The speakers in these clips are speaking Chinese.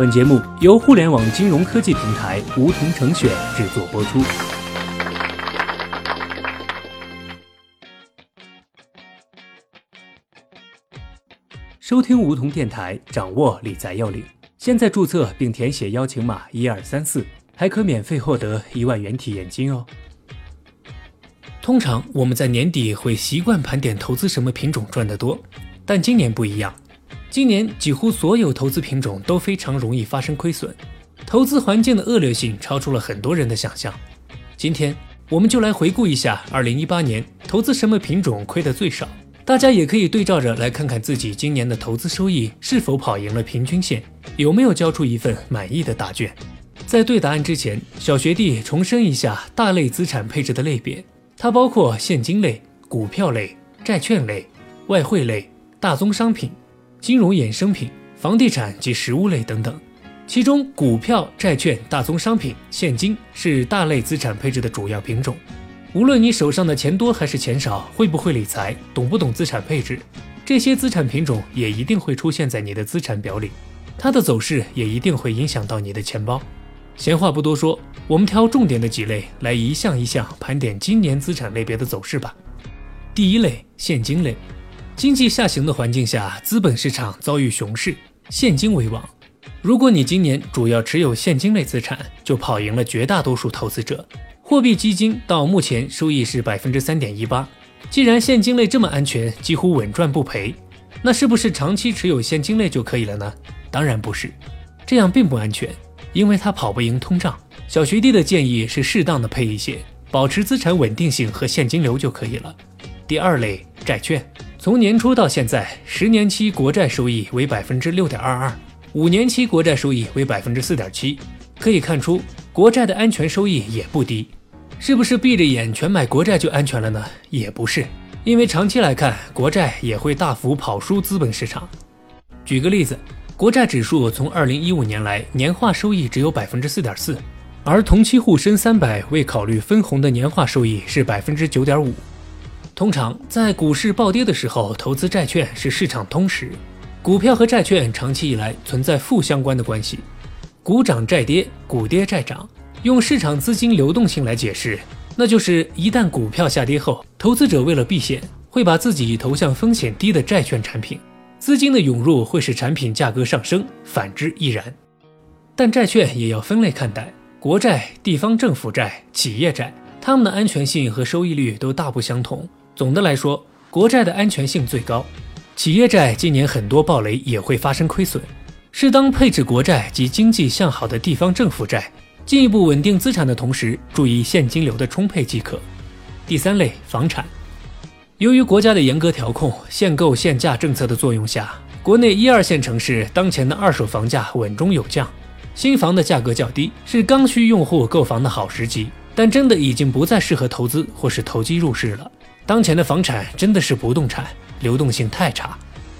本节目由互联网金融科技平台梧桐城选制作播出。收听梧桐电台，掌握理财要领。现在注册并填写邀请码一二三四，还可免费获得一万元体验金哦。通常我们在年底会习惯盘点投资什么品种赚得多，但今年不一样。今年几乎所有投资品种都非常容易发生亏损，投资环境的恶劣性超出了很多人的想象。今天我们就来回顾一下2018年投资什么品种亏得最少，大家也可以对照着来看看自己今年的投资收益是否跑赢了平均线，有没有交出一份满意的答卷。在对答案之前，小学弟重申一下大类资产配置的类别，它包括现金类、股票类、债券类、外汇类、大宗商品。金融衍生品、房地产及实物类等等，其中股票、债券、大宗商品、现金是大类资产配置的主要品种。无论你手上的钱多还是钱少，会不会理财，懂不懂资产配置，这些资产品种也一定会出现在你的资产表里，它的走势也一定会影响到你的钱包。闲话不多说，我们挑重点的几类来一项一项盘点今年资产类别的走势吧。第一类，现金类。经济下行的环境下，资本市场遭遇熊市，现金为王。如果你今年主要持有现金类资产，就跑赢了绝大多数投资者。货币基金到目前收益是百分之三点一八。既然现金类这么安全，几乎稳赚不赔，那是不是长期持有现金类就可以了呢？当然不是，这样并不安全，因为它跑不赢通胀。小学弟的建议是适当的配一些，保持资产稳定性和现金流就可以了。第二类，债券。从年初到现在，十年期国债收益为百分之六点二二，五年期国债收益为百分之四点七。可以看出，国债的安全收益也不低。是不是闭着眼全买国债就安全了呢？也不是，因为长期来看，国债也会大幅跑输资本市场。举个例子，国债指数从二零一五年来年化收益只有百分之四点四，而同期沪深三百未考虑分红的年化收益是百分之九点五。通常在股市暴跌的时候，投资债券是市场通识。股票和债券长期以来存在负相关的关系，股涨债跌，股跌债涨。用市场资金流动性来解释，那就是一旦股票下跌后，投资者为了避险，会把自己投向风险低的债券产品，资金的涌入会使产品价格上升，反之亦然。但债券也要分类看待，国债、地方政府债、企业债，它们的安全性和收益率都大不相同。总的来说，国债的安全性最高，企业债今年很多暴雷也会发生亏损。适当配置国债及经济向好的地方政府债，进一步稳定资产的同时，注意现金流的充沛即可。第三类房产，由于国家的严格调控、限购限价政策的作用下，国内一二线城市当前的二手房价稳中有降，新房的价格较低，是刚需用户购房的好时机。但真的已经不再适合投资或是投机入市了。当前的房产真的是不动产，流动性太差。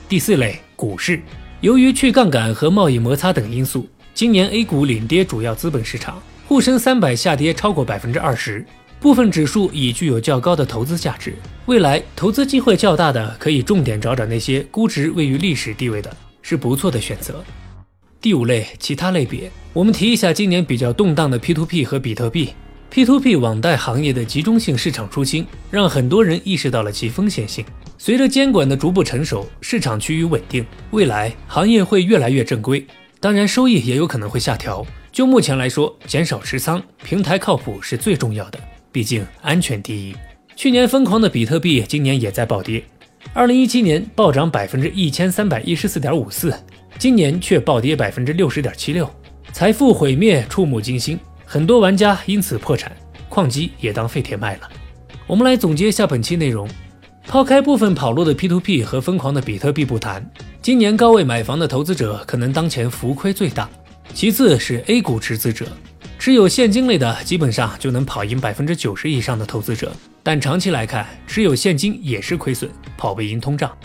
第四类股市，由于去杠杆和贸易摩擦等因素，今年 A 股领跌主要资本市场，沪深三百下跌超过百分之二十，部分指数已具有较高的投资价值。未来投资机会较大的，可以重点找找那些估值位于历史地位的，是不错的选择。第五类其他类别，我们提一下今年比较动荡的 P2P 和比特币。P2P 网贷行业的集中性市场出清，让很多人意识到了其风险性。随着监管的逐步成熟，市场趋于稳定，未来行业会越来越正规。当然，收益也有可能会下调。就目前来说，减少持仓，平台靠谱是最重要的，毕竟安全第一。去年疯狂的比特币，今年也在暴跌。二零一七年暴涨百分之一千三百一十四点五四，今年却暴跌百分之六十点七六，财富毁灭，触目惊心。很多玩家因此破产，矿机也当废铁卖了。我们来总结一下本期内容：抛开部分跑路的 P2P 和疯狂的比特币不谈，今年高位买房的投资者可能当前浮亏最大。其次是 A 股持资者，持有现金类的基本上就能跑赢百分之九十以上的投资者，但长期来看，持有现金也是亏损，跑不赢通胀。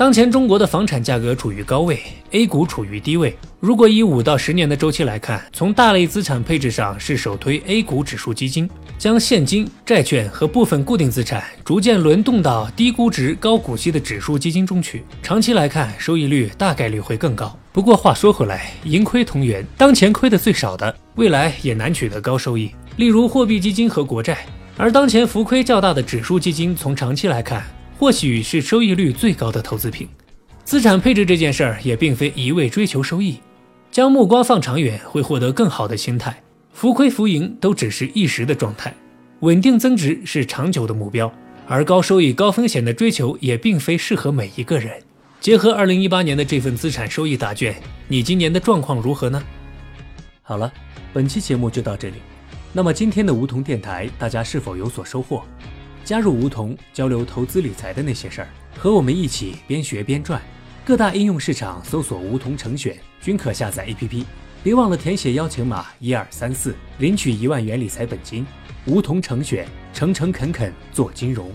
当前中国的房产价格处于高位，A 股处于低位。如果以五到十年的周期来看，从大类资产配置上是首推 A 股指数基金，将现金、债券和部分固定资产逐渐轮动到低估值、高股息的指数基金中去。长期来看，收益率大概率会更高。不过话说回来，盈亏同源，当前亏的最少的，未来也难取得高收益。例如货币基金和国债，而当前浮亏较大的指数基金，从长期来看。或许是收益率最高的投资品，资产配置这件事儿也并非一味追求收益，将目光放长远会获得更好的心态。浮亏浮盈都只是一时的状态，稳定增值是长久的目标。而高收益高风险的追求也并非适合每一个人。结合二零一八年的这份资产收益答卷，你今年的状况如何呢？好了，本期节目就到这里。那么今天的梧桐电台，大家是否有所收获？加入梧桐，交流投资理财的那些事儿，和我们一起边学边赚。各大应用市场搜索“梧桐成选”，均可下载 APP。别忘了填写邀请码一二三四，领取一万元理财本金。梧桐成选，诚诚恳恳做金融。